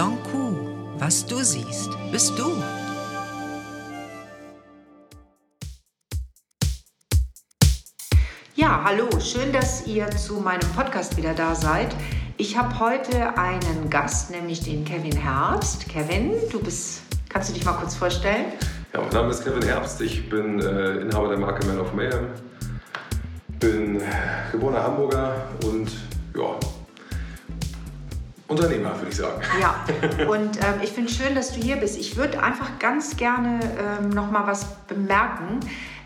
Blanc Coup. Was du siehst, bist du. Ja, hallo, schön, dass ihr zu meinem Podcast wieder da seid. Ich habe heute einen Gast, nämlich den Kevin Herbst. Kevin, du bist, kannst du dich mal kurz vorstellen? Ja, mein Name ist Kevin Herbst, ich bin äh, Inhaber der Marke Man of Mayhem, bin geborener Hamburger und ja, Unternehmer, würde ich sagen. Ja, und ähm, ich finde schön, dass du hier bist. Ich würde einfach ganz gerne ähm, noch mal was bemerken.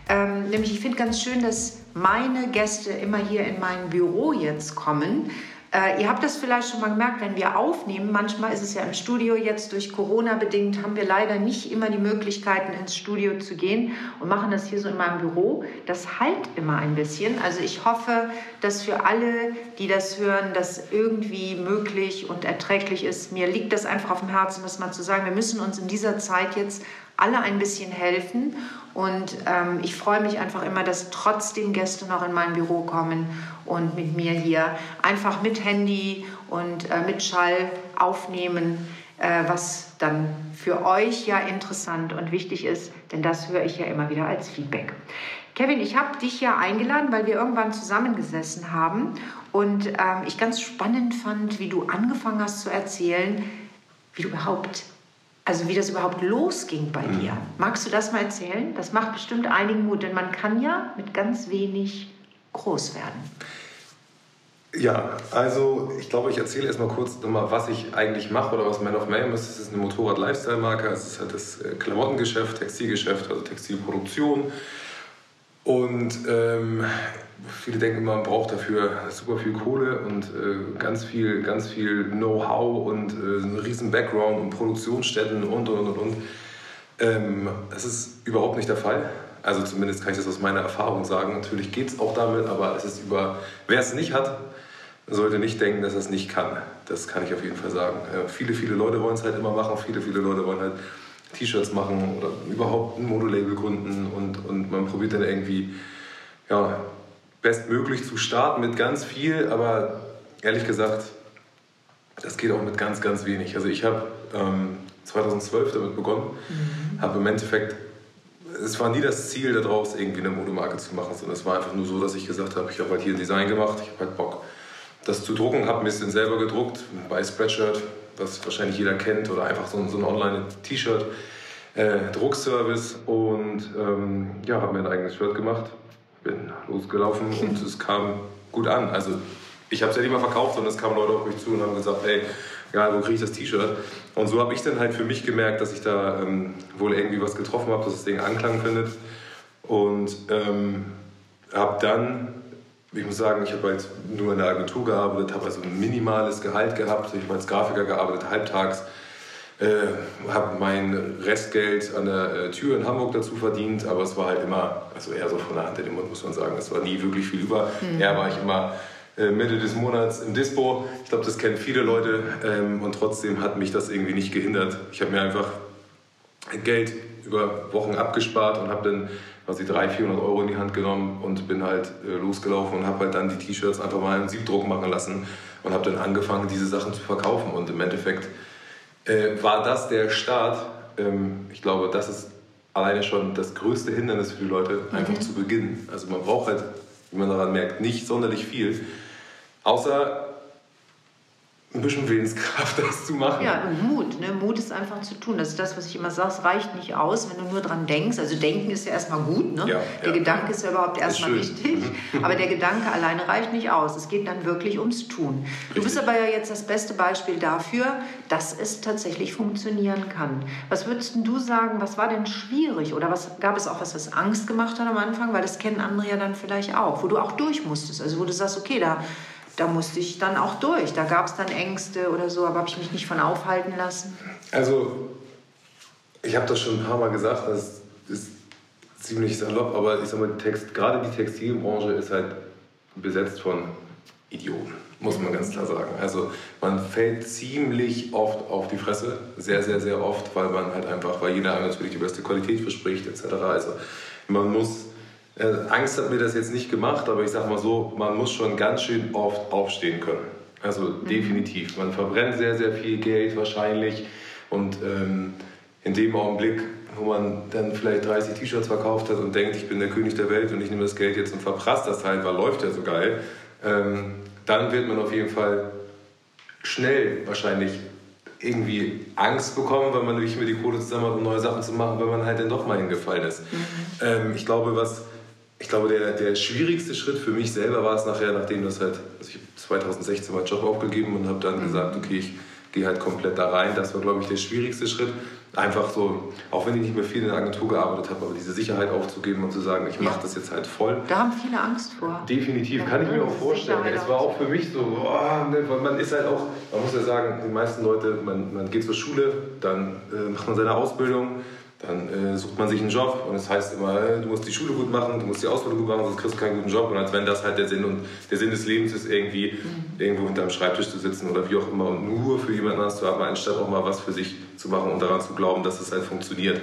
Ähm, nämlich, ich finde ganz schön, dass meine Gäste immer hier in mein Büro jetzt kommen. Äh, ihr habt das vielleicht schon mal gemerkt, wenn wir aufnehmen. Manchmal ist es ja im Studio jetzt durch Corona bedingt, haben wir leider nicht immer die Möglichkeiten, ins Studio zu gehen und machen das hier so in meinem Büro. Das halt immer ein bisschen. Also ich hoffe, dass für alle, die das hören, das irgendwie möglich und erträglich ist. Mir liegt das einfach auf dem Herzen, das mal zu sagen. Wir müssen uns in dieser Zeit jetzt alle ein bisschen helfen. Und ähm, ich freue mich einfach immer, dass trotzdem Gäste noch in mein Büro kommen und mit mir hier einfach mit Handy und äh, mit Schall aufnehmen, äh, was dann für euch ja interessant und wichtig ist, denn das höre ich ja immer wieder als Feedback. Kevin, ich habe dich ja eingeladen, weil wir irgendwann zusammengesessen haben und ähm, ich ganz spannend fand, wie du angefangen hast zu erzählen, wie du überhaupt also wie das überhaupt losging bei dir. Mhm. Magst du das mal erzählen? Das macht bestimmt einigen Mut, denn man kann ja mit ganz wenig groß werden. Ja, also ich glaube, ich erzähle erstmal kurz nochmal, was ich eigentlich mache oder was Man of Mayhem ist. Es ist eine Motorrad-Lifestyle-Marke, es ist halt das äh, Klamottengeschäft, Textilgeschäft, also Textilproduktion. Und ähm, viele denken immer, man braucht dafür super viel Kohle und äh, ganz viel, ganz viel Know-how und äh, einen riesen Background und Produktionsstätten und und und und. Ähm, das ist überhaupt nicht der Fall. Also zumindest kann ich das aus meiner Erfahrung sagen. Natürlich geht es auch damit, aber es ist über, wer es nicht hat, sollte nicht denken, dass er es nicht kann. Das kann ich auf jeden Fall sagen. Äh, viele, viele Leute wollen es halt immer machen. Viele, viele Leute wollen halt T-Shirts machen oder überhaupt ein Modelabel gründen und, und man probiert dann irgendwie ja, bestmöglich zu starten mit ganz viel, aber ehrlich gesagt, das geht auch mit ganz, ganz wenig. Also ich habe ähm, 2012 damit begonnen, mhm. habe im Endeffekt, es war nie das Ziel daraus, irgendwie eine Modemarke zu machen, sondern es war einfach nur so, dass ich gesagt habe, ich habe halt hier ein Design gemacht, ich habe halt Bock, das zu drucken, habe ein bisschen selber gedruckt bei Spreadshirt, was wahrscheinlich jeder kennt, oder einfach so, so ein Online-T-Shirt, äh, Druckservice und ähm, ja, habe mir ein eigenes Shirt gemacht, bin losgelaufen und es kam gut an. Also ich habe es ja nicht mal verkauft, sondern es kamen Leute auf mich zu und haben gesagt, ey, ja, wo kriege ich das T-Shirt? Und so habe ich dann halt für mich gemerkt, dass ich da ähm, wohl irgendwie was getroffen habe, dass das Ding Anklang findet. Und ähm, habe dann ich muss sagen, ich habe halt nur in der Agentur gearbeitet, habe also ein minimales Gehalt gehabt. Ich habe als Grafiker gearbeitet, halbtags. Äh, habe mein Restgeld an der äh, Tür in Hamburg dazu verdient, aber es war halt immer, also eher so von der Hand in den Mund, muss man sagen. Es war nie wirklich viel über. Mhm. Eher war ich immer äh, Mitte des Monats im Dispo. Ich glaube, das kennen viele Leute ähm, und trotzdem hat mich das irgendwie nicht gehindert. Ich habe mir einfach Geld über Wochen abgespart und habe dann quasi 300, 400 Euro in die Hand genommen und bin halt äh, losgelaufen und habe halt dann die T-Shirts einfach mal im Siebdruck machen lassen und habe dann angefangen, diese Sachen zu verkaufen. Und im Endeffekt äh, war das der Start. Ähm, ich glaube, das ist alleine schon das größte Hindernis für die Leute, einfach mhm. zu beginnen. Also man braucht halt, wie man daran merkt, nicht sonderlich viel. Außer ein bisschen Willenskraft, das zu machen. Ja, und Mut. Ne? Mut ist einfach zu tun. Das ist das, was ich immer sage. Es reicht nicht aus, wenn du nur dran denkst. Also denken ist ja erstmal gut. Ne? Ja, der ja. Gedanke ist ja überhaupt erstmal wichtig. Mhm. Aber der Gedanke alleine reicht nicht aus. Es geht dann wirklich ums Tun. Richtig. Du bist aber ja jetzt das beste Beispiel dafür, dass es tatsächlich funktionieren kann. Was würdest du sagen, was war denn schwierig? Oder was gab es auch was, was Angst gemacht hat am Anfang? Weil das kennen andere ja dann vielleicht auch. Wo du auch durch musstest. Also wo du sagst, okay, da da musste ich dann auch durch. Da gab es dann Ängste oder so, aber habe ich mich nicht von aufhalten lassen. Also, ich habe das schon ein paar Mal gesagt, das ist ziemlich salopp, aber ich sag mal, Text, gerade die Textilbranche ist halt besetzt von Idioten, muss man ganz klar sagen. Also man fällt ziemlich oft auf die Fresse, sehr, sehr, sehr oft, weil man halt einfach, weil jeder natürlich die beste Qualität verspricht, etc. Also man muss äh, Angst hat mir das jetzt nicht gemacht, aber ich sage mal so, man muss schon ganz schön oft aufstehen können. Also mhm. definitiv. Man verbrennt sehr, sehr viel Geld wahrscheinlich. Und ähm, in dem Augenblick, wo man dann vielleicht 30 T-Shirts verkauft hat und denkt, ich bin der König der Welt und ich nehme das Geld jetzt und verprasse das halt, weil läuft ja so geil, ähm, dann wird man auf jeden Fall schnell wahrscheinlich irgendwie Angst bekommen, weil man nicht mehr die Kohle zusammen hat, um neue Sachen zu machen, wenn man halt dann doch mal hingefallen ist. Mhm. Ähm, ich glaube, was, ich glaube, der, der schwierigste Schritt für mich selber war es nachher, nachdem das halt, also ich habe 2016 meinen Job aufgegeben und habe dann mhm. gesagt, okay, ich gehe halt komplett da rein. Das war, glaube ich, der schwierigste Schritt. Einfach so, auch wenn ich nicht mehr viel in der Agentur gearbeitet habe, aber diese Sicherheit aufzugeben und zu sagen, ich mache das jetzt halt voll. Da haben viele Angst vor. Definitiv, ja, kann ich mir auch vorstellen. Sicherheit es war auch für mich so, oh, ne, man ist halt auch, man muss ja sagen, die meisten Leute, man, man geht zur Schule, dann äh, macht man seine Ausbildung, dann äh, sucht man sich einen Job und es das heißt immer, du musst die Schule gut machen, du musst die Ausbildung gut machen, sonst kriegst du keinen guten Job. Und als wenn das halt der Sinn und der Sinn des Lebens ist, irgendwie mhm. irgendwo hinterm Schreibtisch zu sitzen oder wie auch immer und nur für jemanden anders zu haben, anstatt auch mal was für sich zu machen und daran zu glauben, dass es halt funktioniert.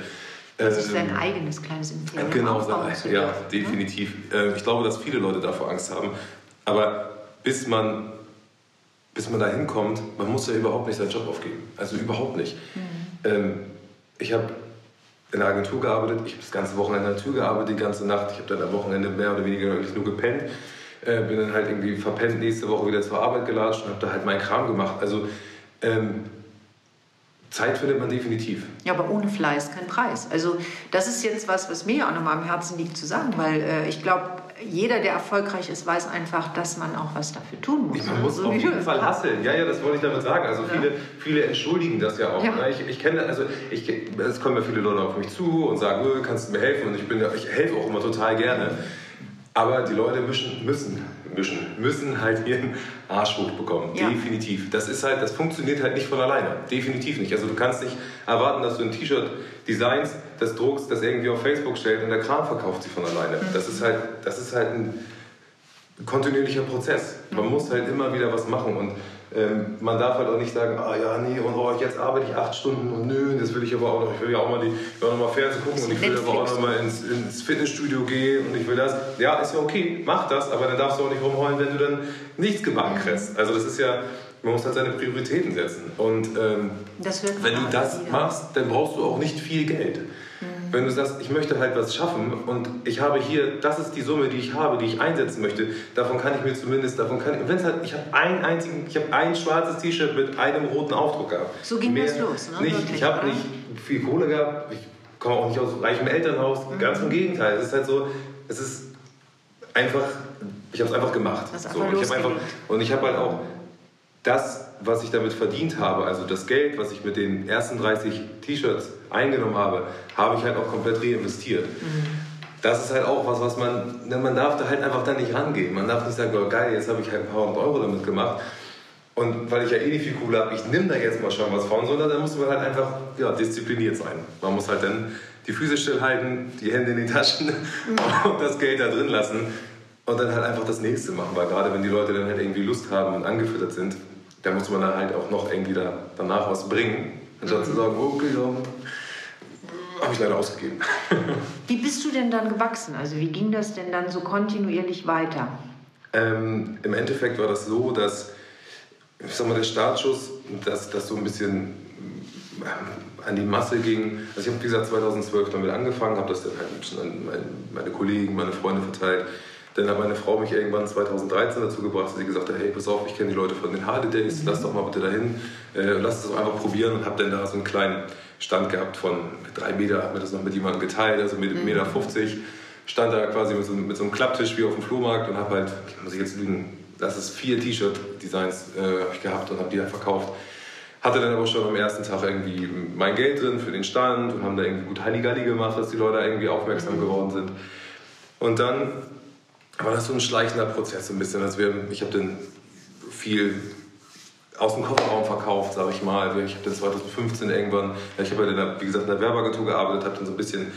Dass sich sein ähm, eigenes kleines Imperium Genau, sein, ja, ne? definitiv. Ne? ich glaube, dass viele Leute davor Angst haben. Aber bis man, bis man da hinkommt, man muss ja überhaupt nicht seinen Job aufgeben. Also überhaupt nicht. Mhm. Ähm, ich habe in der Agentur gearbeitet. Ich habe das ganze Wochenende in der Tür gearbeitet, die ganze Nacht. Ich habe dann am Wochenende mehr oder weniger nur gepennt. Äh, bin dann halt irgendwie verpennt nächste Woche wieder zur Arbeit gelatscht und habe da halt meinen Kram gemacht. Also ähm, Zeit findet man definitiv. Ja, aber ohne Fleiß kein Preis. Also das ist jetzt was, was mir auch nochmal am Herzen liegt zu sagen, weil äh, ich glaube, jeder, der erfolgreich ist, weiß einfach, dass man auch was dafür tun muss. Man muss also, auf jeden Fall hasseln. Ja, ja, das wollte ich damit sagen. Also viele, ja. viele entschuldigen das ja auch. Ja. Ne? Ich, ich kenne, also ich, es kommen ja viele Leute auf mich zu und sagen, kannst du mir helfen? Und ich bin, ich helfe auch immer total gerne. Aber die Leute müssen, müssen, müssen, müssen halt ihren Arsch hochbekommen. Ja. Definitiv. Das ist halt, das funktioniert halt nicht von alleine. Definitiv nicht. Also du kannst nicht erwarten, dass du ein T-Shirt designst, das druckst, das irgendwie auf Facebook stellt und der Kram verkauft sich von alleine. Mhm. Das ist halt, das ist halt ein kontinuierlicher Prozess. Man mhm. muss halt immer wieder was machen und ähm, man darf halt auch nicht sagen, ah ja, nee, und oh, jetzt arbeite ich acht Stunden und nö, das will ich aber auch noch. Ich will ja auch mal, die, ich will auch noch mal Fernsehen gucken und ich will aber auch noch mal ins, ins, Fitnessstudio gehen und ich will das. Ja, ist ja okay, mach das, aber dann darfst du auch nicht rumheulen, wenn du dann nichts gebacken kriegst. Also das ist ja, man muss halt seine Prioritäten setzen. Und ähm, wenn du das wieder. machst, dann brauchst du auch nicht viel Geld. Wenn du sagst, ich möchte halt was schaffen und ich habe hier, das ist die Summe, die ich habe, die ich einsetzen möchte, davon kann ich mir zumindest, davon kann ich, wenn es halt, ich habe ein einzigen, ich habe ein schwarzes T-Shirt mit einem roten Aufdruck gehabt. So ging Mehr das los, ne? Nicht, ich habe nicht viel Kohle gehabt, ich komme auch nicht aus reichem Elternhaus, mhm. ganz im Gegenteil. Es ist halt so, es ist einfach, ich habe es einfach gemacht. So, ich einfach, und ich habe halt auch das, was ich damit verdient habe, also das Geld, was ich mit den ersten 30 T-Shirts eingenommen habe, habe ich halt auch komplett reinvestiert. Mhm. Das ist halt auch was, was man, ne, man darf da halt einfach dann nicht rangehen. Man darf nicht sagen, oh, geil, jetzt habe ich halt ein paar hundert Euro damit gemacht. Und weil ich ja eh nicht viel Kohle habe, ich nehme da jetzt mal schon was von, sondern dann muss man halt einfach ja, diszipliniert sein. Man muss halt dann die Füße stillhalten, die Hände in die Taschen mhm. und das Geld da drin lassen und dann halt einfach das nächste machen. Weil gerade wenn die Leute dann halt irgendwie Lust haben und angefüttert sind, da muss man dann halt auch noch irgendwie da, danach was bringen, anstatt mhm. zu sagen, okay, ja, habe ich leider ausgegeben. wie bist du denn dann gewachsen? Also wie ging das denn dann so kontinuierlich weiter? Ähm, Im Endeffekt war das so, dass ich sag mal, der Startschuss, dass das so ein bisschen ähm, an die Masse ging. Also ich habe, wie gesagt, 2012 damit angefangen, habe das dann halt bisschen an meine Kollegen, meine Freunde verteilt. Dann hat meine Frau mich irgendwann 2013 dazu gebracht, dass sie gesagt hat, hey, pass auf, ich kenne die Leute von den Harley Days, lass doch mal bitte dahin, äh, lass es doch einfach probieren und habe dann da so einen kleinen Stand gehabt von drei Meter, habe mir das noch mit jemandem geteilt, also mit 1,50 mhm. Meter 50, stand da quasi mit so, mit so einem Klapptisch wie auf dem Flohmarkt und habe halt, muss ich jetzt lügen, das ist vier T-Shirt-Designs äh, ich gehabt und habe die dann verkauft. Hatte dann aber schon am ersten Tag irgendwie mein Geld drin für den Stand und haben da irgendwie gut Halligalli gemacht, dass die Leute irgendwie aufmerksam mhm. geworden sind. Und dann war das so ein schleichender Prozess ein bisschen. Also wir, ich habe dann viel aus dem Kofferraum verkauft, sage ich mal. Ich habe dann 2015 irgendwann, ich habe ja wie gesagt in der Werbeagentur gearbeitet, habe dann so ein bisschen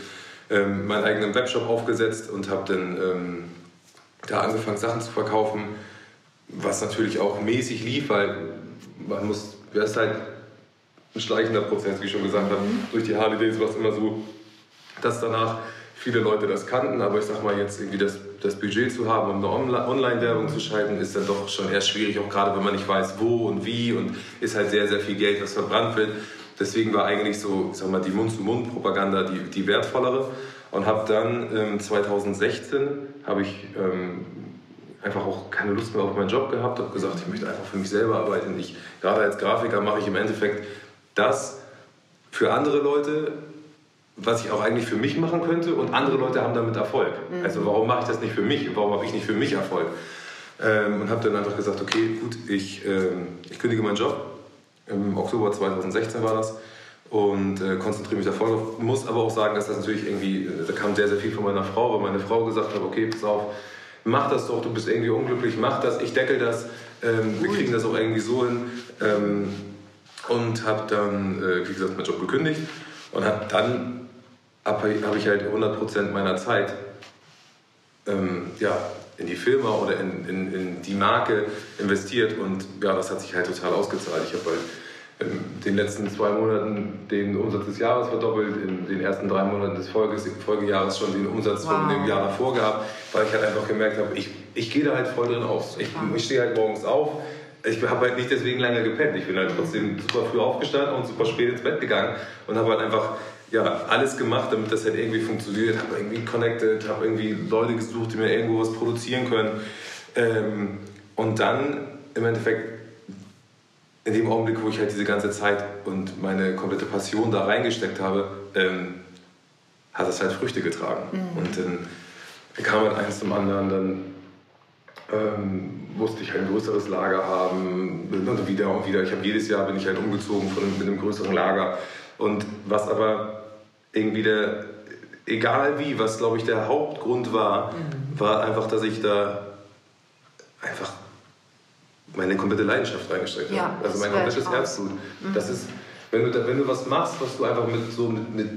ähm, meinen eigenen Webshop aufgesetzt und habe dann ähm, da angefangen Sachen zu verkaufen, was natürlich auch mäßig lief, weil man muss, das ist halt ein schleichender Prozess, wie ich schon gesagt habe. Mhm. Durch die Harley Days war es immer so, dass danach viele Leute das kannten, aber ich sag mal jetzt irgendwie das, das Budget zu haben, um eine Online-Werbung zu schalten, ist dann doch schon eher schwierig, auch gerade wenn man nicht weiß, wo und wie und ist halt sehr, sehr viel Geld, was verbrannt wird. Deswegen war eigentlich so, ich sag mal, die Mund-zu-Mund-Propaganda die, die wertvollere und habe dann ähm, 2016 habe ich ähm, einfach auch keine Lust mehr auf meinen Job gehabt, habe gesagt, ich möchte einfach für mich selber arbeiten. Ich, gerade als Grafiker mache ich im Endeffekt das für andere Leute, was ich auch eigentlich für mich machen könnte und andere Leute haben damit Erfolg. Mhm. Also warum mache ich das nicht für mich? Warum habe ich nicht für mich Erfolg? Ähm, und habe dann einfach gesagt, okay, gut, ich, ähm, ich kündige meinen Job. Im Oktober 2016 war das und äh, konzentriere mich da voll. Muss aber auch sagen, dass das natürlich irgendwie, äh, da kam sehr, sehr viel von meiner Frau, weil meine Frau gesagt hat, okay, pass auf, mach das doch, du bist irgendwie unglücklich, mach das, ich deckel das, ähm, wir kriegen das auch irgendwie so hin. Ähm, und habe dann, äh, wie gesagt, meinen Job gekündigt und habe dann habe ich halt 100% meiner Zeit ähm, ja, in die Firma oder in, in, in, die Marke investiert und ja, das hat sich halt total ausgezahlt. Ich habe halt in den letzten zwei Monaten den Umsatz des Jahres verdoppelt, in den ersten drei Monaten des Folges, Folgejahres schon den Umsatz wow. von dem Jahr davor gehabt, weil ich halt einfach gemerkt habe, ich, ich gehe da halt voll drin auf. Ich, ich stehe halt morgens auf, ich habe halt nicht deswegen lange gepennt. Ich bin halt trotzdem super früh aufgestanden und super spät ins Bett gegangen und habe halt einfach ja, alles gemacht, damit das halt irgendwie funktioniert. Habe irgendwie connected, habe irgendwie Leute gesucht, die mir irgendwo was produzieren können. Ähm, und dann im Endeffekt, in dem Augenblick, wo ich halt diese ganze Zeit und meine komplette Passion da reingesteckt habe, ähm, hat das halt Früchte getragen. Mhm. Und dann kam halt eins zum anderen, dann ähm, musste ich halt ein größeres Lager haben und wieder und wieder. Ich habe jedes Jahr bin ich halt umgezogen von, mit einem größeren Lager. Und was aber irgendwie der, egal wie, was glaube ich der Hauptgrund war, mhm. war einfach, dass ich da einfach meine komplette Leidenschaft reingesteckt habe. Ja, also mein komplettes Herzblut. Mhm. Das ist, wenn du, wenn du was machst, was du einfach mit so mit, mit,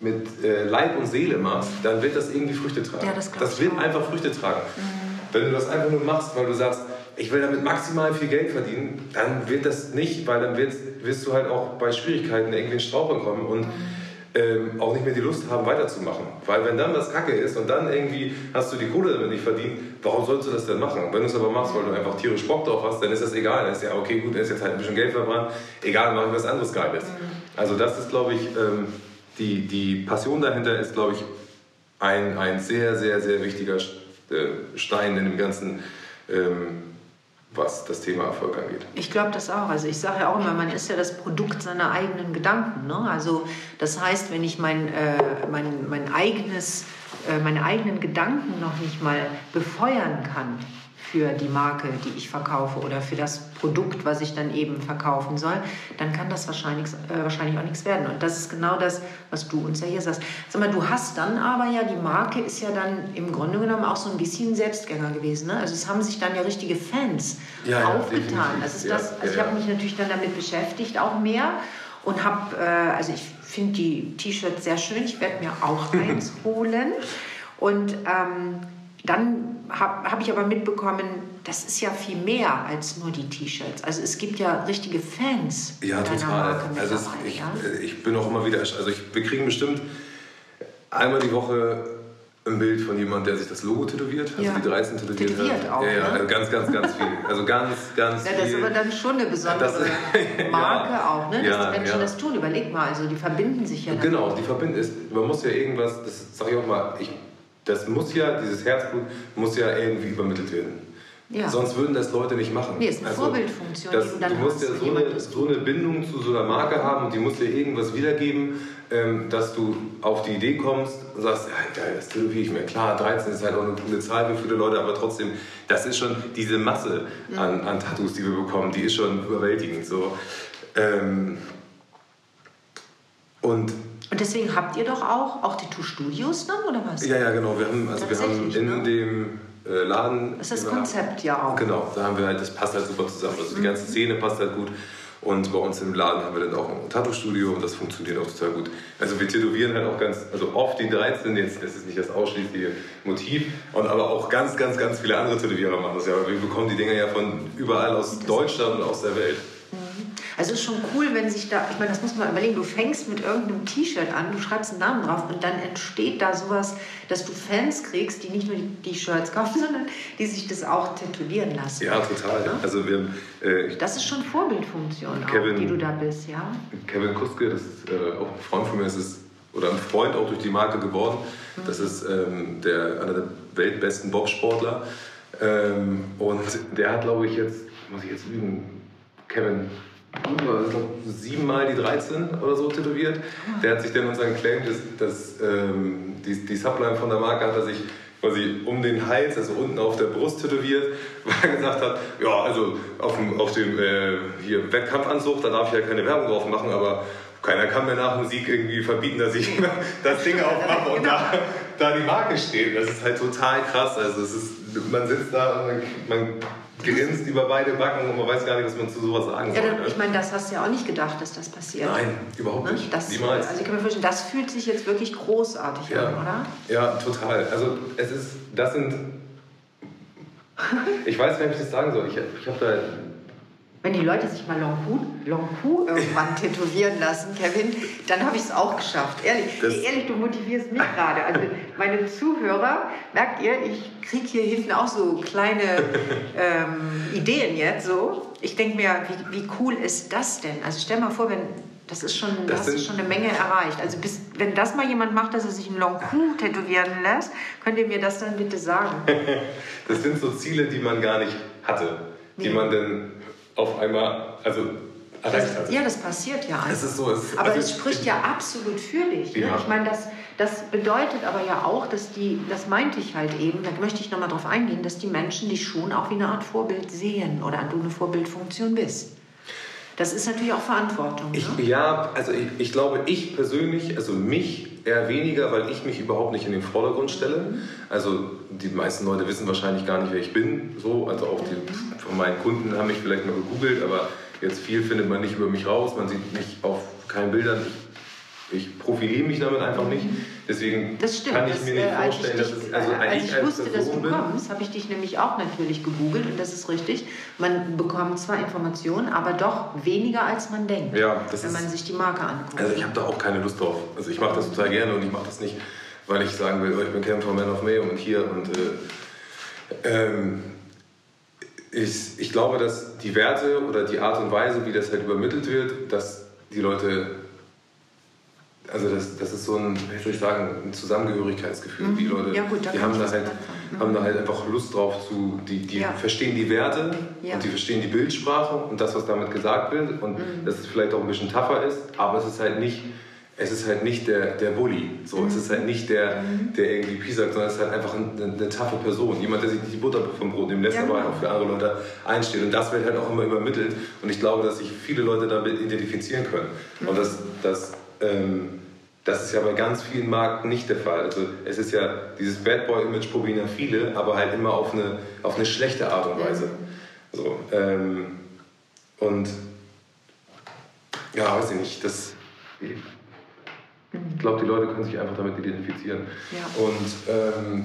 mit äh, Leib und Seele machst, dann wird das irgendwie Früchte tragen. Ja, das, das wird einfach Früchte tragen. Mhm. Wenn du das einfach nur machst, weil du sagst, ich will damit maximal viel Geld verdienen, dann wird das nicht, weil dann wirst, wirst du halt auch bei Schwierigkeiten irgendwie in Straucheln kommen und ähm, auch nicht mehr die Lust haben, weiterzumachen. Weil wenn dann das Kacke ist und dann irgendwie hast du die Kohle damit nicht verdient, warum sollst du das denn machen? Wenn du es aber machst, weil du einfach tierisch Bock drauf hast, dann ist das egal. Dann ist ja, okay, gut, dann ist jetzt halt ein bisschen Geld verbrannt, egal, mache ich was anderes Geiles. Mhm. Also das ist, glaube ich, ähm, die, die Passion dahinter ist, glaube ich, ein, ein sehr, sehr, sehr wichtiger äh, Stein in dem ganzen ähm, was das Thema Erfolg angeht. Ich glaube das auch. Also ich sage ja auch immer, man ist ja das Produkt seiner eigenen Gedanken. Ne? Also das heißt, wenn ich mein, äh, mein, mein eigenes, äh, meine eigenen Gedanken noch nicht mal befeuern kann, für die Marke, die ich verkaufe oder für das Produkt, was ich dann eben verkaufen soll, dann kann das wahrscheinlich, äh, wahrscheinlich auch nichts werden. Und das ist genau das, was du uns ja hier sagst. Sag mal, du hast dann aber ja, die Marke ist ja dann im Grunde genommen auch so ein bisschen Selbstgänger gewesen. Ne? Also es haben sich dann ja richtige Fans ja, aufgetan. Ja, das ist das, also ich habe mich natürlich dann damit beschäftigt, auch mehr. Und habe, äh, also ich finde die T-Shirts sehr schön. Ich werde mir auch eins holen. Und ähm, dann habe hab ich aber mitbekommen, das ist ja viel mehr als nur die T-Shirts. Also es gibt ja richtige Fans. Ja, total. Also es, ich, ja? ich bin auch immer wieder, also ich, wir kriegen bestimmt einmal die Woche ein Bild von jemandem, der sich das Logo tätowiert, also ja. die 13 tätowiert, tätowiert hat. Auch, ja, ja, ne? also ganz, ganz, ganz viel. Also ganz, ganz ja, das ist aber dann schon eine besondere das, Marke ja, auch, ne? dass die Menschen das tun. Überleg mal, also die verbinden sich ja. Genau, die verbinden ist, man muss ja irgendwas, das sage ich auch mal, ich das muss ja, dieses Herzblut muss ja irgendwie übermittelt werden. Ja. Sonst würden das Leute nicht machen. Nee, ist eine also, Vorbildfunktion. Das, du, musst ja so eine, so eine, Bindung zu so einer Marke haben und die muss dir irgendwas wiedergeben, ähm, dass du auf die Idee kommst und sagst, ja, geil, das tätowiere ich mir. Klar, 13 ist halt auch eine coole Zahl für viele Leute, aber trotzdem, das ist schon diese Masse an, an Tattoos, die wir bekommen, die ist schon überwältigend. So. Ähm, und und deswegen habt ihr doch auch, auch die Tattoo-Studios dann, oder was? Ja, ja, genau. Wir haben, also wir haben in ne? dem äh, Laden... Das ist das Konzept ja auch. Genau, da haben wir halt, das passt halt super zusammen. Also die mhm. ganze Szene passt halt gut. Und bei uns im Laden haben wir dann auch ein Tattoo-Studio und das funktioniert auch total gut. Also wir tätowieren halt auch ganz, also oft die 13, jetzt das ist nicht das ausschließliche Motiv, und aber auch ganz, ganz, ganz viele andere Tätowierer machen das ja. Wir bekommen die Dinger ja von überall aus Deutschland und aus der Welt. Also es ist schon cool, wenn sich da, ich meine, das muss man überlegen, du fängst mit irgendeinem T-Shirt an, du schreibst einen Namen drauf und dann entsteht da sowas, dass du Fans kriegst, die nicht nur die, die Shirts kaufen, sondern die sich das auch tätowieren lassen. Ja, total. Ja? Also wir, äh, das ist schon Vorbildfunktion, Kevin, auch, die du da bist, ja. Kevin Kuske, das ist äh, auch ein Freund von mir, das ist, oder ein Freund auch durch die Marke geworden. Mhm. Das ist ähm, der, einer der weltbesten Bobsportler. Ähm, und der hat, glaube ich, jetzt, muss ich jetzt lügen, Kevin siebenmal die 13 oder so tätowiert. Der hat sich dann unseren Claim, das, das, ähm, die, die Subline von der Marke hat er sich quasi um den Hals, also unten auf der Brust tätowiert, weil er gesagt hat, ja, also auf dem, auf dem äh, hier Wettkampfanzug, da darf ich ja keine Werbung drauf machen, aber keiner kann mir nach Musik irgendwie verbieten, dass ich das Ding aufmache und da, da die Marke steht. Das ist halt total krass. Also es ist, man sitzt da und man, man grinst über beide Backen und man weiß gar nicht, was man zu sowas sagen ja, soll. Dann, ich meine, das hast du ja auch nicht gedacht, dass das passiert. Nein, überhaupt nicht. Das, Niemals. Also ich kann mir vorstellen, das fühlt sich jetzt wirklich großartig ja. an, oder? Ja, total. Also es ist, das sind, ich weiß gar nicht, wie ich das sagen soll. Ich, ich habe da wenn die Leute sich mal Long Q irgendwann tätowieren lassen, Kevin, dann habe ich es auch geschafft. Ehrlich, das ehrlich, du motivierst mich gerade. Also meine Zuhörer, merkt ihr, ich kriege hier hinten auch so kleine ähm, Ideen jetzt so. Ich denke mir, wie, wie cool ist das denn? Also stell mal vor, wenn das ist schon, das, das ist schon eine Menge erreicht. Also bis, wenn das mal jemand macht, dass er sich ein Long Q tätowieren lässt, könnt ihr mir das dann bitte sagen? das sind so Ziele, die man gar nicht hatte, die man dann auf einmal, also erreicht hat. Ja, das passiert ja einfach. Es ist so, es, aber also es spricht ja absolut für dich. Ne? Ja. Ich meine, das, das bedeutet aber ja auch, dass die, das meinte ich halt eben, da möchte ich nochmal drauf eingehen, dass die Menschen dich schon auch wie eine Art Vorbild sehen oder du eine Vorbildfunktion bist. Das ist natürlich auch Verantwortung. Ich, ne? Ja, also ich, ich, glaube, ich persönlich, also mich eher weniger, weil ich mich überhaupt nicht in den Vordergrund stelle. Mhm. Also die meisten Leute wissen wahrscheinlich gar nicht, wer ich bin. So, also auch die, mhm. von meinen Kunden haben mich vielleicht mal gegoogelt, aber jetzt viel findet man nicht über mich raus. Man sieht mich auf keinen Bildern. Ich ich profiliere mich damit einfach nicht. Deswegen kann ich das, mir nicht äh, vorstellen, dass es also als ich, als wusste, dass du kommst, habe ich dich nämlich auch natürlich gegoogelt und das ist richtig. Man bekommt zwar Informationen, aber doch weniger als man denkt, ja, wenn man sich die Marke anguckt. Also ich habe da auch keine Lust drauf. Also ich mache das total gerne und ich mache das nicht, weil ich sagen will, oh, ich bin Kämpfer Man of May und hier und äh, ähm, ich, ich glaube, dass die Werte oder die Art und Weise, wie das halt übermittelt wird, dass die Leute also das, das ist so ein, wie soll ich sagen, ein Zusammengehörigkeitsgefühl. Mhm. Die Leute, ja, gut, die haben da, halt, mhm. haben da halt einfach Lust drauf zu, die, die ja. verstehen die Werte ja. und die verstehen die Bildsprache und das, was damit gesagt wird und mhm. dass es vielleicht auch ein bisschen tougher ist, aber es ist halt nicht, es ist halt nicht der, der Bully. So, Es mhm. ist halt nicht der, mhm. der irgendwie Pi sagt, sondern es ist halt einfach eine, eine taffe Person. Jemand, der sich nicht die Butter vom Brot nehmen lässt, aber genau. auch für andere Leute einsteht. Und das wird halt auch immer übermittelt. Und ich glaube, dass sich viele Leute damit identifizieren können. Und mhm. das, das ähm, das ist ja bei ganz vielen Marken nicht der Fall. Also es ist ja dieses Bad Boy-Image probieren ja viele, aber halt immer auf eine, auf eine schlechte Art und Weise. So, ähm, und ja, weiß ich nicht, das, ich glaube, die Leute können sich einfach damit identifizieren. Ja. Und ähm,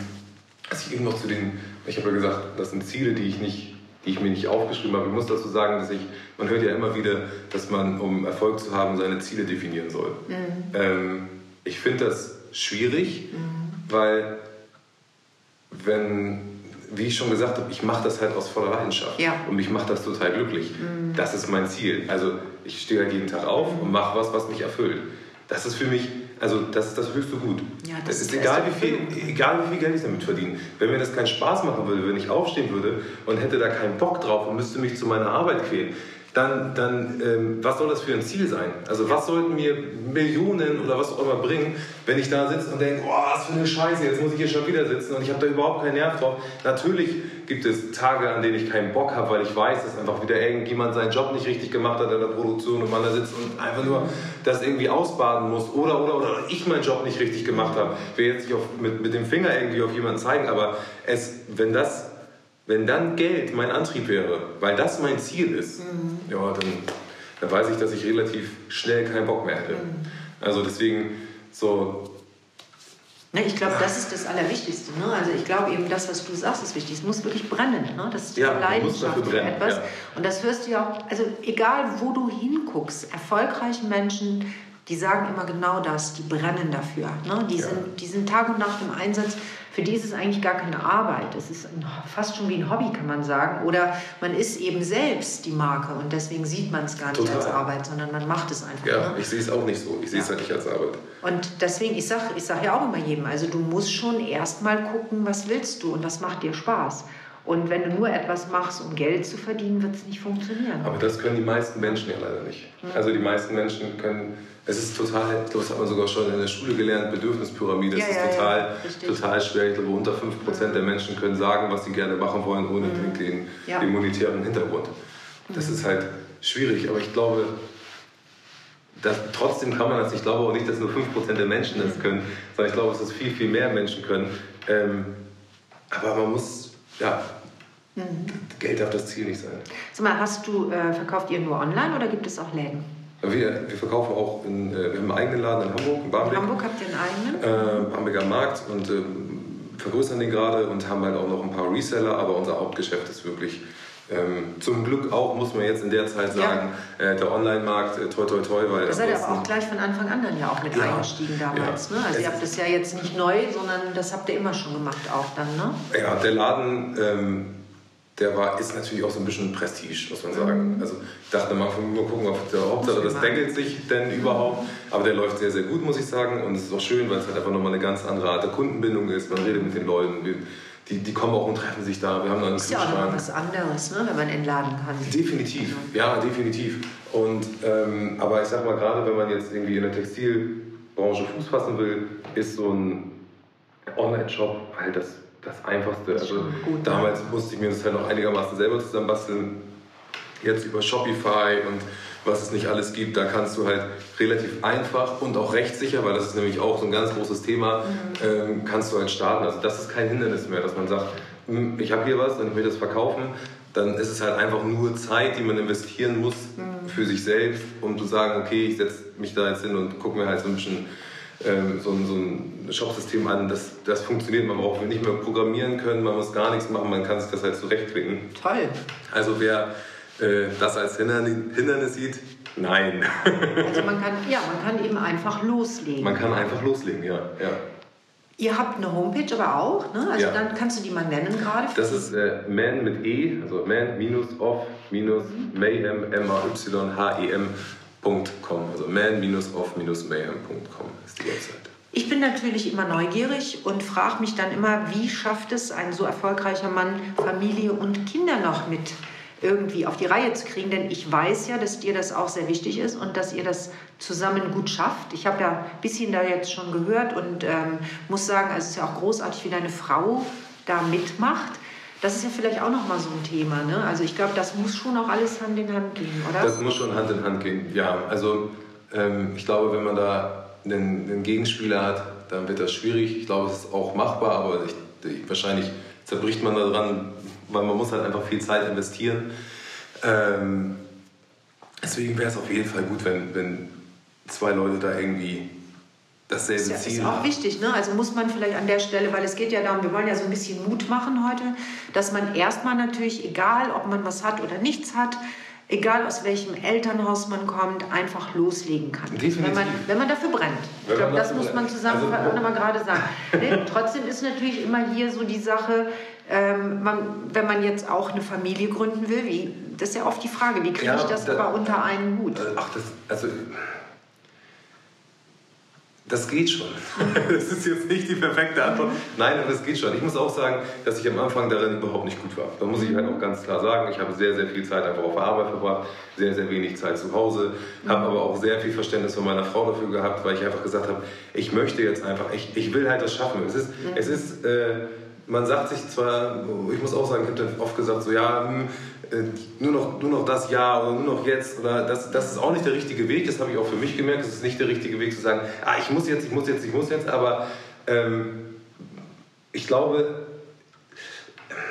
also ich eben noch zu den, ich habe ja gesagt, das sind Ziele, die ich nicht die ich mir nicht aufgeschrieben habe. Ich muss dazu sagen, dass ich, man hört ja immer wieder, dass man, um Erfolg zu haben, seine Ziele definieren soll. Mhm. Ähm, ich finde das schwierig, mhm. weil wenn, wie ich schon gesagt habe, ich mache das halt aus voller Leidenschaft ja. und mich macht das total glücklich. Mhm. Das ist mein Ziel. Also ich stehe halt jeden Tag auf und mache was, was mich erfüllt. Das ist für mich also das ist das höchste Gut. Ja, das, das ist egal wie, viel, egal wie viel Geld ich damit verdiene. Wenn mir das keinen Spaß machen würde, wenn ich aufstehen würde und hätte da keinen Bock drauf und müsste mich zu meiner Arbeit quälen, dann, dann ähm, was soll das für ein Ziel sein? Also was sollten mir Millionen oder was auch immer bringen, wenn ich da sitze und denke, oh, was für eine Scheiße, jetzt muss ich hier schon wieder sitzen und ich habe da überhaupt keinen Nerv drauf. Natürlich gibt es Tage, an denen ich keinen Bock habe, weil ich weiß, dass einfach wieder irgendjemand seinen Job nicht richtig gemacht hat in der Produktion und man da sitzt und einfach nur das irgendwie ausbaden muss oder, oder, oder ich meinen Job nicht richtig gemacht habe. Ich will jetzt nicht auf, mit, mit dem Finger irgendwie auf jemanden zeigen, aber es, wenn das wenn dann Geld mein Antrieb wäre, weil das mein Ziel ist, mhm. ja, dann, dann weiß ich, dass ich relativ schnell keinen Bock mehr hätte. Mhm. Also deswegen so, Ne, ich glaube, das ist das Allerwichtigste. Ne? Also ich glaube eben, das, was du sagst, ist wichtig. Es muss wirklich brennen. Ne? Das ist die Ja, Leidenschaft für etwas. ja. Und das hörst du ja auch, also egal wo du hinguckst, erfolgreiche Menschen, die sagen immer genau das, die brennen dafür. Ne? Die, Ja. sind, die sind Tag und Nacht im Einsatz. Für die ist es eigentlich gar keine Arbeit. Es ist fast schon wie ein Hobby, kann man sagen. Oder man ist eben selbst die Marke und deswegen sieht man es gar nicht Total. als Arbeit, sondern man macht es einfach. Ja, ne? ich sehe es auch nicht so. Ich sehe es halt nicht als Arbeit. Und deswegen, ich sage ich sag ja auch immer jedem, also du musst schon erstmal gucken, was willst du und was macht dir Spaß. Und wenn du nur etwas machst, um Geld zu verdienen, wird es nicht funktionieren. Aber das können die meisten Menschen ja leider nicht. Also die meisten Menschen können, es ist total, ich glaube, das hat man sogar schon in der Schule gelernt, Bedürfnispyramide. Ja, es ist ja, ja, total, richtig. total schwer. Ich glaube, unter 5% der Menschen können sagen, was sie gerne machen wollen, ohne den, Mhm. Ja. den monetären Hintergrund. Das ist halt schwierig, aber ich glaube, dass, trotzdem kann man das. Ich glaube auch nicht, dass nur 5% der Menschen das können, sondern ich glaube, dass es viel, viel mehr Menschen können. Ähm, aber man muss, ja, Geld darf das Ziel nicht sein. Sag mal, hast du, äh, verkauft ihr nur online oder gibt es auch Läden? Wir, wir verkaufen auch, in, äh, wir haben einen eigenen Laden in Hamburg, in Barmbek, Hamburg habt ihr einen eigenen? äh, Barmbeker Markt und ähm, vergrößern den gerade und haben halt auch noch ein paar Reseller, aber unser Hauptgeschäft ist wirklich ähm, zum Glück auch, muss man jetzt in der Zeit Ja. sagen, äh, der Online-Markt, äh, toi toi toi, weil Da seid ihr aber auch gleich von Anfang an dann ja auch mit Ja. eingestiegen damals. Ja. Ne? Also Es ihr habt das ja jetzt nicht neu, sondern das habt ihr immer schon gemacht auch dann, ne? Ja, der Laden, ähm, der war, ist natürlich auch so ein bisschen Prestige, muss man sagen. Also ich dachte mal, mal gucken, ob der Hauptsache das deckelt sich denn überhaupt. Aber der läuft sehr, sehr gut, muss ich sagen. Und es ist auch schön, weil es halt einfach nochmal eine ganz andere Art der Kundenbindung ist. Man redet mit den Leuten, die, die kommen auch und treffen sich da. Wir haben da einen Ist ja auch nochmal was anderes, ne? wenn man entladen kann. Definitiv, ja, definitiv. Und, ähm, aber ich sag mal, gerade wenn man jetzt irgendwie in der Textilbranche Fuß fassen will, ist so ein Online-Shop halt das, das Einfachste. Also schon gut, ne? damals musste ich mir das halt noch einigermaßen selber zusammenbasteln. Jetzt über Shopify und was es nicht alles gibt, da kannst du halt relativ einfach und auch rechtssicher, weil das ist nämlich auch so ein ganz großes Thema, ähm, kannst du halt starten. Also das ist kein Hindernis mehr, dass man sagt, "Hm, ich habe hier was und ich will das verkaufen. Dann ist es halt einfach nur Zeit, die man investieren muss für sich selbst, um zu sagen, okay, ich setze mich da jetzt hin und gucke mir halt so ein bisschen ähm, so, ein, so ein Shopsystem an. Das, das funktioniert, man braucht nicht mehr programmieren können, man muss gar nichts machen, man kann sich das halt zurechtklicken. Toll. Also wer äh, das als Hindernis, Hindernis sieht, nein. Also man kann, ja, man kann eben einfach loslegen. Man kann einfach loslegen, ja. ja. Ihr habt eine Homepage aber auch, ne? Also Ja. dann kannst du die mal nennen gerade. Das ist äh, man mit E, also man-off-mayhem, M-A-Y-H-E-M.com. Also man-off-mayhem.com ist die Website. Ich bin natürlich immer neugierig und frage mich dann immer, wie schafft es ein so erfolgreicher Mann, Familie und Kinder noch mit irgendwie auf die Reihe zu kriegen? Denn ich weiß ja, dass dir das auch sehr wichtig ist und dass ihr das zusammen gut schafft. Ich habe ja ein bisschen da jetzt schon gehört und ähm, muss sagen, also es ist ja auch großartig, wie deine Frau da mitmacht. Das ist ja vielleicht auch noch mal so ein Thema. Ne? Also ich glaube, das muss schon auch alles Hand in Hand gehen, oder? Das muss schon Hand in Hand gehen, ja. Also ähm, ich glaube, wenn man da einen, einen Gegenspieler hat, dann wird das schwierig. Ich glaube, es ist auch machbar, aber ich, ich, wahrscheinlich zerbricht man daran, weil man muss halt einfach viel Zeit investieren. Ähm, deswegen wäre es auf jeden Fall gut, wenn, wenn zwei Leute da irgendwie dasselbe ist, ja, Ziel ist auch wichtig, ne? Also muss man vielleicht an der Stelle, weil es geht ja darum, wir wollen ja so ein bisschen Mut machen heute, dass man erstmal natürlich, egal ob man was hat oder nichts hat, egal aus welchem Elternhaus man kommt, einfach loslegen kann. Definitiv. Wenn man, wenn man dafür brennt. Wenn ich glaube, das muss man zusammen Also- auch nochmal gerade sagen. Nee, trotzdem ist natürlich immer hier so die Sache, ähm, man, wenn man jetzt auch eine Familie gründen will, wie, das ist ja oft die Frage, wie kriege Ja, ich das da- aber unter einen Hut? Äh, Ach, das, also. Das geht schon. Das ist jetzt nicht die perfekte Antwort. Nein, aber das geht schon. Ich muss auch sagen, dass ich am Anfang darin überhaupt nicht gut war. Da muss ich halt auch ganz klar sagen, ich habe sehr, sehr viel Zeit einfach auf der Arbeit verbracht, sehr, sehr wenig Zeit zu Hause, habe aber auch sehr viel Verständnis von meiner Frau dafür gehabt, weil ich einfach gesagt habe, ich möchte jetzt einfach, ich, ich will halt das schaffen. Es ist, es ist äh, man sagt sich zwar, ich muss auch sagen, ich habe dann oft gesagt, so ja, hm, nur noch, nur noch das Jahr oder nur noch jetzt oder das, das ist auch nicht der richtige Weg. Das habe ich auch für mich gemerkt. Es ist nicht der richtige Weg zu sagen, ah, ich muss jetzt, ich muss jetzt, ich muss jetzt. Aber ähm, ich glaube,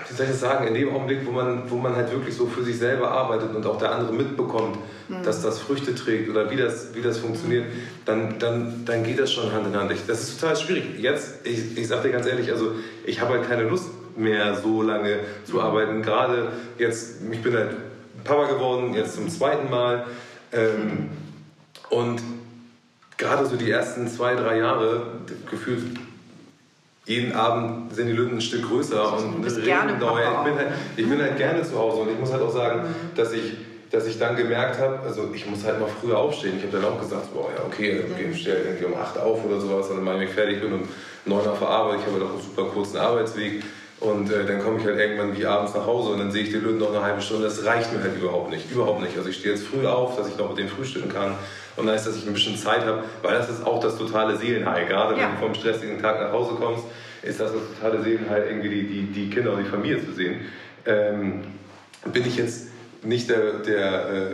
wie soll ich das sagen, in dem Augenblick, wo man, wo man halt wirklich so für sich selber arbeitet und auch der andere mitbekommt, mhm. dass das Früchte trägt oder wie das, wie das funktioniert, dann, dann, dann geht das schon Hand in Hand. Das ist total schwierig. Jetzt, ich, ich sag dir ganz ehrlich, also ich habe halt keine Lust mehr so lange zu arbeiten. Gerade jetzt, ich bin halt Papa geworden, jetzt zum zweiten Mal. Ähm, und gerade so die ersten zwei, drei Jahre, gefühlt jeden Abend sind die Lünden ein Stück größer und reden gerne dauernd. Ich bin, halt, ich bin halt gerne zu Hause und ich muss halt auch sagen, mhm. dass ich dass ich dann gemerkt habe, also ich muss halt mal früher aufstehen. Ich habe dann auch gesagt, boah, ja, okay, ich stehe irgendwie um 8 auf oder sowas, und dann mache ich mich fertig, bin um 9 auf der Arbeit. Ich habe halt auch einen super kurzen Arbeitsweg. Und äh, dann komme ich halt irgendwann wie abends nach Hause und dann sehe ich die Löwen noch eine halbe Stunde. Das reicht mir halt überhaupt nicht. Überhaupt nicht. Also ich stehe jetzt früh auf, dass ich noch mit denen frühstücken kann. Und dann ist, dass ich ein bisschen Zeit habe, weil das ist auch das totale Seelenheil. Gerade ja. wenn du vom stressigen Tag nach Hause kommst, ist das das totale Seelenheil, irgendwie die, die, die Kinder und die Familie zu sehen. Ähm, bin ich jetzt nicht der, der, äh,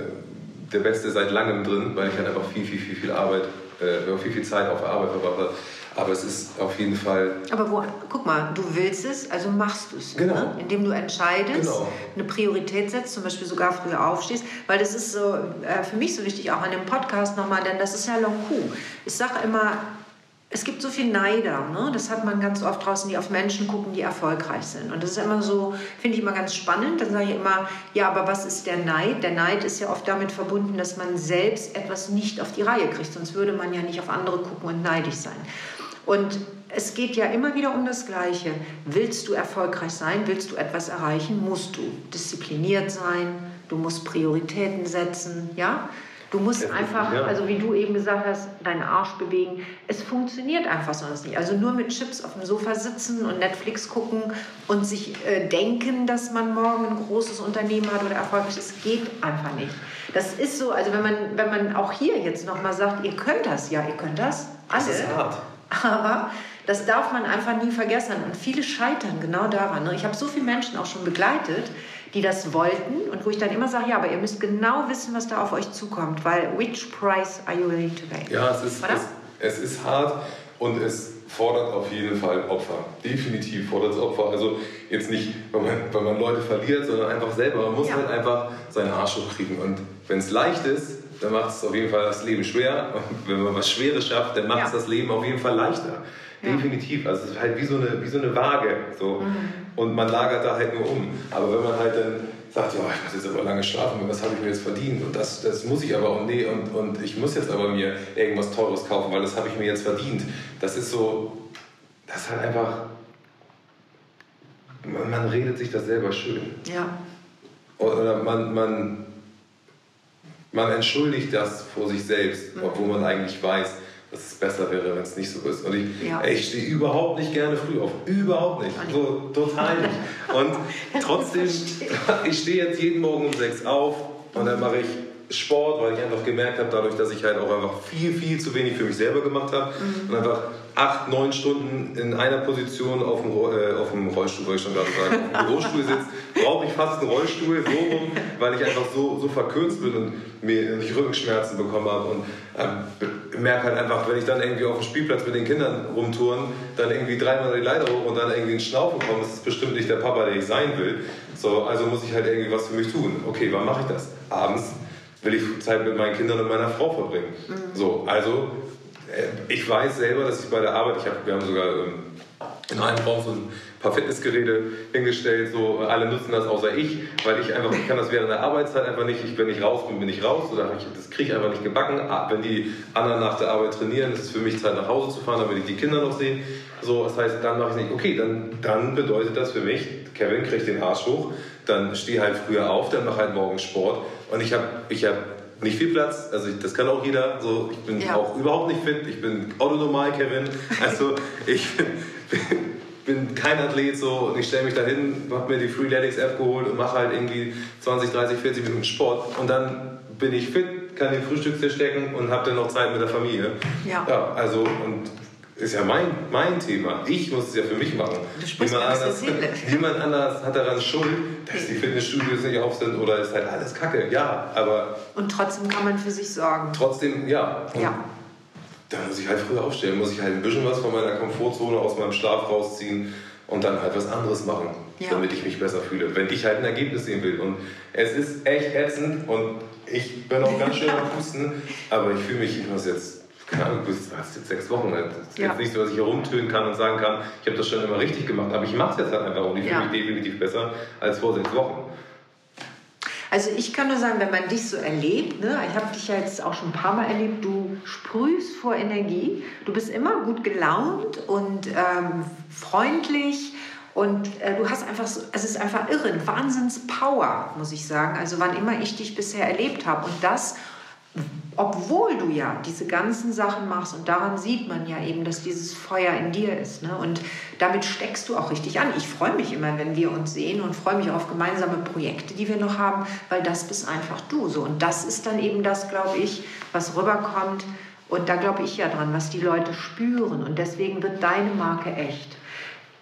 der Beste seit langem drin, weil ich halt einfach viel, viel, viel, viel Arbeit, äh, viel, viel Zeit auf der Arbeit verbracht Aber es ist auf jeden Fall. Aber wo, guck mal, du willst es, also machst du es. Genau. Ne? Indem du entscheidest, genau. eine Priorität setzt, zum Beispiel sogar früher aufstehst. Weil das ist so äh, für mich so wichtig, auch an dem Podcast nochmal, denn das ist ja Long Coup. Ich sage immer, es gibt so viel Neider, ne? das hat man ganz oft draußen, die auf Menschen gucken, die erfolgreich sind. Und das ist immer so, finde ich immer ganz spannend. Dann sage ich immer, ja, aber was ist der Neid? Der Neid ist ja oft damit verbunden, dass man selbst etwas nicht auf die Reihe kriegt. Sonst würde man ja nicht auf andere gucken und neidisch sein. Und es geht ja immer wieder um das Gleiche. Willst du erfolgreich sein? Willst du etwas erreichen? Musst du diszipliniert sein? Du musst Prioritäten setzen, ja? Du musst einfach, also wie du eben gesagt hast, deinen Arsch bewegen. Es funktioniert einfach sonst nicht. Also nur mit Chips auf dem Sofa sitzen und Netflix gucken und sich äh, denken, dass man morgen ein großes Unternehmen hat oder erfolgreich ist, geht einfach nicht. Das ist so, also wenn man, wenn man auch hier jetzt nochmal sagt, ihr könnt das, ja, ihr könnt das, alle. Das ist hart. Aber das darf man einfach nie vergessen. Und viele scheitern genau daran. Ne? Ich habe so viele Menschen auch schon begleitet, die das wollten und wo ich dann immer sage, ja, aber ihr müsst genau wissen, was da auf euch zukommt, weil which price are you willing to pay? Ja, es ist, es, es, ist hart und es fordert auf jeden Fall Opfer. Definitiv fordert es Opfer. Also jetzt nicht, weil man, weil man Leute verliert, sondern einfach selber. Man muss ja. halt einfach seinen Arsch hochkriegen. Und wenn es leicht ist, dann macht es auf jeden Fall das Leben schwer. Und wenn man was Schweres schafft, dann macht es ja. das Leben auf jeden Fall leichter. Ja. Definitiv. Also es ist halt wie so eine, wie so eine Waage. So. Mhm. Und man lagert da halt nur um. Aber wenn man halt dann sagt, ja, ich muss jetzt aber lange schlafen, was habe ich mir jetzt verdient? Und das, das muss ich aber, und nee, und, und ich muss jetzt aber mir irgendwas Teures kaufen, weil das habe ich mir jetzt verdient. Das ist so, das ist halt einfach, man, man redet sich das selber schön. Ja. Oder man, man, man entschuldigt das vor sich selbst, mhm. obwohl man eigentlich weiß, dass es besser wäre, wenn es nicht so ist. Und ich, ja. ich stehe überhaupt nicht gerne früh auf. Überhaupt nicht. So, total nicht. Und trotzdem, ich stehe jetzt jeden Morgen um sechs auf und dann mache ich Sport, weil ich einfach gemerkt habe, dadurch, dass ich halt auch einfach viel, viel zu wenig für mich selber gemacht habe mhm. und einfach acht, neun Stunden in einer Position auf dem, äh, auf dem Rollstuhl, wollte ich schon gerade sagen, auf dem Rollstuhl sitze, brauche ich fast einen Rollstuhl, so rum, weil ich einfach so, so verkürzt bin und mir nicht Rückenschmerzen bekommen habe und ähm, merke halt einfach, wenn ich dann irgendwie auf dem Spielplatz mit den Kindern rumtouren, dann irgendwie dreimal die Leiter hoch und dann irgendwie einen Schnaufen bekomme, das ist bestimmt nicht der Papa, der ich sein will. So, also muss ich halt irgendwie was für mich tun. Okay, wann mache ich das? Abends will ich Zeit mit meinen Kindern und meiner Frau verbringen. Mhm. So, also äh, ich weiß selber, dass ich bei der Arbeit, ich hab, wir haben sogar ähm, in einem Raum so ein paar Fitnessgeräte hingestellt, so alle nutzen das außer ich, weil ich einfach, ich kann das während der Arbeitszeit einfach nicht, ich, wenn ich raus bin, bin ich raus, oder ich, das kriege ich einfach nicht gebacken. Ah, wenn die anderen nach der Arbeit trainieren, ist es für mich Zeit nach Hause zu fahren, damit ich die Kinder noch sehe. So, das heißt, dann mache ich nicht, okay, dann, dann bedeutet das für mich, Kevin kriegt den Arsch hoch, dann stehe halt früher auf, dann mache halt morgen Sport und ich habe ich hab nicht viel Platz, also ich, das kann auch jeder, so, ich bin ja. auch überhaupt nicht fit, ich bin autonormal, Kevin, also ich bin, bin kein Athlet so und ich stelle mich da hin, habe mir die Freeletics App geholt und mache halt irgendwie 20, 30, 40 Minuten Sport und dann bin ich fit, kann den Frühstückstisch stecken und habe dann noch Zeit mit der Familie. Ja. ja also und ist ja mein, mein Thema. Ich muss es ja für mich machen. Niemand anders, niemand anders hat daran Schuld, dass die Fitnessstudios nicht auf sind oder ist halt alles Kacke. Ja, aber. Und trotzdem kann man für sich sorgen. Trotzdem, ja. Und ja. Da muss ich halt früher aufstehen, muss ich halt ein bisschen was von meiner Komfortzone aus meinem Schlaf rausziehen und dann halt was anderes machen, ja. damit ich mich besser fühle, wenn ich halt ein Ergebnis sehen will. Und es ist echt ätzend und ich bin auch ganz schön am Pusten, aber ich fühle mich, ich muss jetzt, keine Ahnung, bis jetzt sechs Wochen. Es ist ja. jetzt nicht so, dass ich herumtönen kann und sagen kann, ich habe das schon immer richtig gemacht, aber ich mache es jetzt halt einfach und ich fühle mich definitiv besser als vor sechs Wochen. Also ich kann nur sagen, wenn man dich so erlebt, ne, ich habe dich ja jetzt auch schon ein paar Mal erlebt, du sprühst vor Energie, du bist immer gut gelaunt und ähm, freundlich und äh, du hast einfach so, es ist einfach irre, Wahnsinns-Power, muss ich sagen. Also wann immer ich dich bisher erlebt habe und das obwohl du ja diese ganzen Sachen machst und daran sieht man ja eben, dass dieses Feuer in dir ist. Ne? Und damit steckst du auch richtig an. Ich freue mich immer, wenn wir uns sehen und freue mich auf gemeinsame Projekte, die wir noch haben, weil das bist einfach du. So. Und das ist dann eben das, glaube ich, was rüberkommt. Und da glaube ich ja dran, was die Leute spüren. Und deswegen wird deine Marke echt.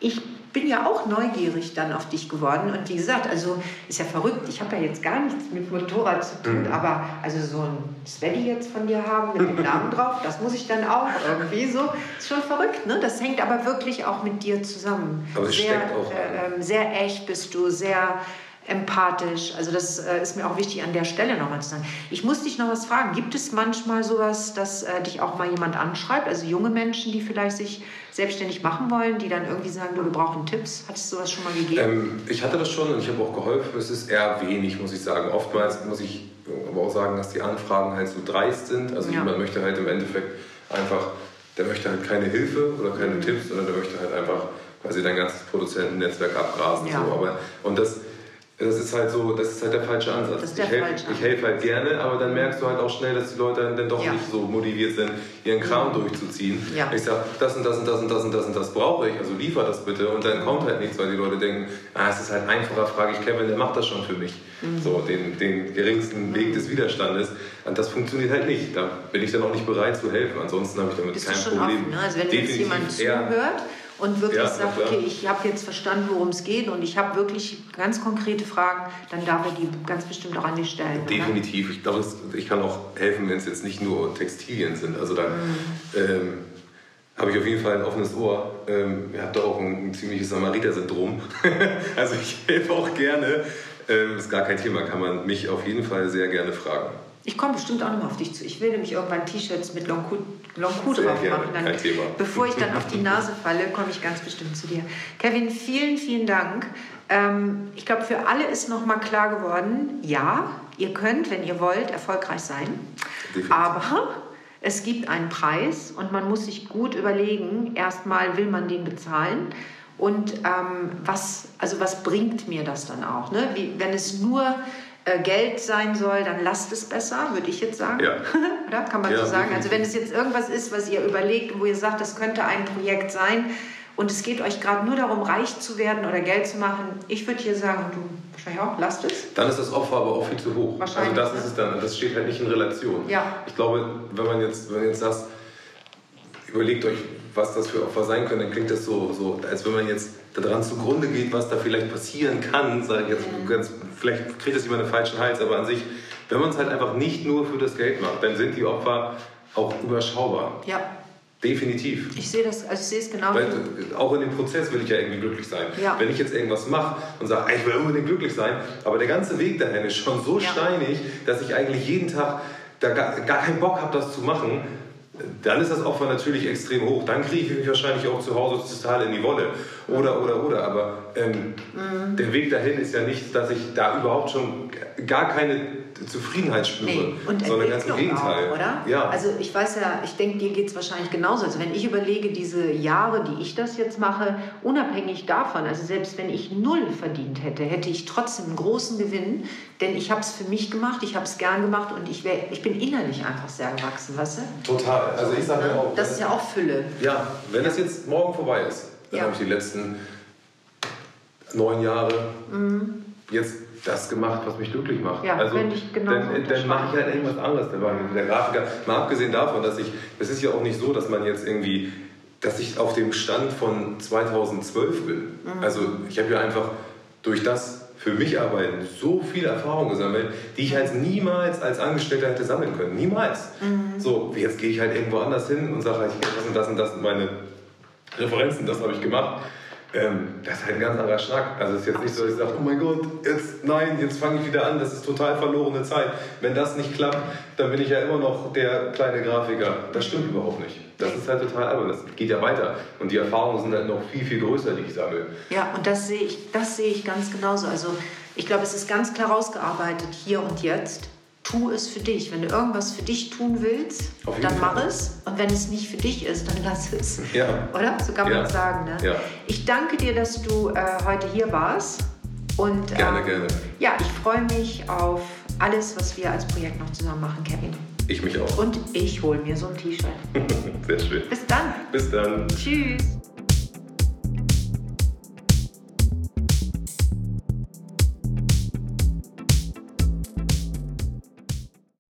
Ich bin ja auch neugierig dann auf dich geworden. Und wie gesagt, also ist ja verrückt. Ich habe ja jetzt gar nichts mit Motorrad zu tun, mhm. aber also so ein Sveddy jetzt von dir haben mit dem Namen drauf, das muss ich dann auch irgendwie so. Ist schon verrückt, ne? Das hängt aber wirklich auch mit dir zusammen. Aber es sehr, steckt auch. Äh, sehr echt bist du, sehr empathisch. Also das äh, ist mir auch wichtig an der Stelle nochmal zu sagen. Ich muss dich noch was fragen. Gibt es manchmal sowas, dass äh, dich auch mal jemand anschreibt, also junge Menschen, die vielleicht sich selbstständig machen wollen, die dann irgendwie sagen, du, wir brauchen Tipps? Hat es sowas schon mal gegeben? Ähm, ich hatte das schon und ich habe auch geholfen. Es ist eher wenig, muss ich sagen. Oftmals muss ich aber auch sagen, dass die Anfragen halt so dreist sind. Also ja. jemand möchte halt im Endeffekt einfach, der möchte halt keine Hilfe oder keine mhm. Tipps, sondern der möchte halt einfach quasi dein ganzes Produzentennetzwerk abgrasen. Ja. So. Aber, und das das ist halt so, das ist halt der falsche Ansatz. Das ist der ich helfe helf halt gerne, aber dann merkst du halt auch schnell, dass die Leute dann doch ja. nicht so motiviert sind, ihren Kram mhm. durchzuziehen. Ja. Ich sage, das und das und das und das und das und das brauche ich, also liefer das bitte. Und dann kommt halt nichts, weil die Leute denken, ah, es ist halt einfacher, frage ich Kevin, der macht das schon für mich. Mhm. So, den, den geringsten Weg des Widerstandes. Und das funktioniert halt nicht. Da bin ich dann auch nicht bereit zu helfen. Ansonsten habe ich damit Bist kein Problem. Offen, ne? Also wenn Definitiv jetzt jemand zuhört und wirklich ja, sagt, okay, ich habe jetzt verstanden, worum es geht und ich habe wirklich ganz konkrete Fragen, dann darf er die ganz bestimmt auch an dich stellen. Definitiv. Oder? Ich glaube, ich kann auch helfen, wenn es jetzt nicht nur Textilien sind. Also dann mhm. ähm, habe ich auf jeden Fall ein offenes Ohr. Ähm, ihr habt da auch ein, ein ziemliches Samariter-Syndrom. also ich helfe auch gerne. Ähm, ist gar kein Thema, kann man mich auf jeden Fall sehr gerne fragen. Ich komme bestimmt auch nochmal auf dich zu. Ich will nämlich irgendwann T-Shirts mit Long Q, Long Q drauf machen. Dann, bevor ich dann auf die Nase falle, komme ich ganz bestimmt zu dir. Kevin, vielen, vielen Dank. Ähm, ich glaube, für alle ist nochmal klar geworden, ja, ihr könnt, wenn ihr wollt, erfolgreich sein. Definitiv. Aber es gibt einen Preis und man muss sich gut überlegen, erstmal will man den bezahlen. Und ähm, was, also was bringt mir das dann auch? Ne? Wie, wenn es nur Geld sein soll, dann lasst es besser, würde ich jetzt sagen. Ja. Oder kann man ja, so sagen? Also wenn es jetzt irgendwas ist, was ihr überlegt, wo ihr sagt, das könnte ein Projekt sein und es geht euch gerade nur darum, reich zu werden oder Geld zu machen, ich würde hier sagen, du wahrscheinlich auch, lasst es. Dann ist das Opfer aber auch viel zu hoch. Wahrscheinlich. Also das ist es dann, das steht halt nicht in Relation. Ja. Ich glaube, wenn man jetzt, wenn man jetzt sagt, überlegt euch, was das für Opfer sein können, dann klingt das so, so als wenn man jetzt daran zugrunde geht, was da vielleicht passieren kann, ich jetzt ganz, vielleicht kriegt das jemand einen falschen Hals, aber an sich, wenn man es halt einfach nicht nur für das Geld macht, dann sind die Opfer auch überschaubar. Ja. Definitiv. Ich sehe das, also ich sehe es genau. Weil, auch in dem Prozess will ich ja irgendwie glücklich sein. Ja. Wenn ich jetzt irgendwas mache und sage, ich will unbedingt glücklich sein, aber der ganze Weg dahin ist schon so ja. steinig, dass ich eigentlich jeden Tag da gar, gar keinen Bock habe, das zu machen, dann ist das Opfer natürlich extrem hoch. Dann kriege ich mich wahrscheinlich auch zu Hause total in die Wolle. Oder, oder, oder. Aber ähm, mhm. der Weg dahin ist ja nicht, dass ich da überhaupt schon gar keine Zufriedenheit spüre, nee. und sondern ganz im Gegenteil. Auch, oder? Ja. Also ich weiß ja, ich denke, dir geht es wahrscheinlich genauso. Also wenn ich überlege, diese Jahre, die ich das jetzt mache, unabhängig davon, also selbst wenn ich null verdient hätte, hätte ich trotzdem einen großen Gewinn, denn ich habe es für mich gemacht, ich habe es gern gemacht und ich, wär, ich bin innerlich einfach sehr gewachsen, weißt du? Total. Also ich sage ja, auch... Das ist ja auch Fülle. Ja, wenn das jetzt morgen vorbei ist, dann ja. habe ich die letzten neun Jahre mhm. jetzt das gemacht, was mich glücklich macht. Ja, also, ich genau dann, dann mache ich halt irgendwas anderes. Der Grafiker, mal abgesehen davon, dass ich, es ist ja auch nicht so, dass man jetzt irgendwie, dass ich auf dem Stand von 2012 bin. Mhm. Also ich habe ja einfach durch das für mich arbeiten so viel Erfahrung gesammelt, die ich halt niemals als Angestellter hätte sammeln können. Niemals. Mhm. So, jetzt gehe ich halt irgendwo anders hin und sage halt, das und das und das sind meine Referenzen, das habe ich gemacht ähm, das ist halt ein ganz anderer Schnack. Also es ist jetzt nicht so, dass ich sage, oh mein Gott, jetzt, nein, jetzt fange ich wieder an, das ist total verlorene Zeit. Wenn das nicht klappt, dann bin ich ja immer noch der kleine Grafiker. Das stimmt überhaupt nicht. Das ist halt total albern. Das geht ja weiter. Und die Erfahrungen sind halt noch viel, viel größer, die ich sammle. Ja, und das sehe ich, das sehe ich ganz genauso. Also ich glaube, es ist ganz klar rausgearbeitet, hier und jetzt. Tu es für dich. Wenn du irgendwas für dich tun willst, dann mach Fall. es. Und wenn es nicht für dich ist, dann lass es. Ja. Oder? So kann man ja. sagen. Ne? Ja. Ich danke dir, dass du äh, heute hier warst. Und, gerne, ähm, gerne. Ja, ich freue mich auf alles, was wir als Projekt noch zusammen machen, Kevin. Ich mich auch. Und ich hole mir so ein T-Shirt. Sehr schön. Bis dann. Bis dann. Tschüss.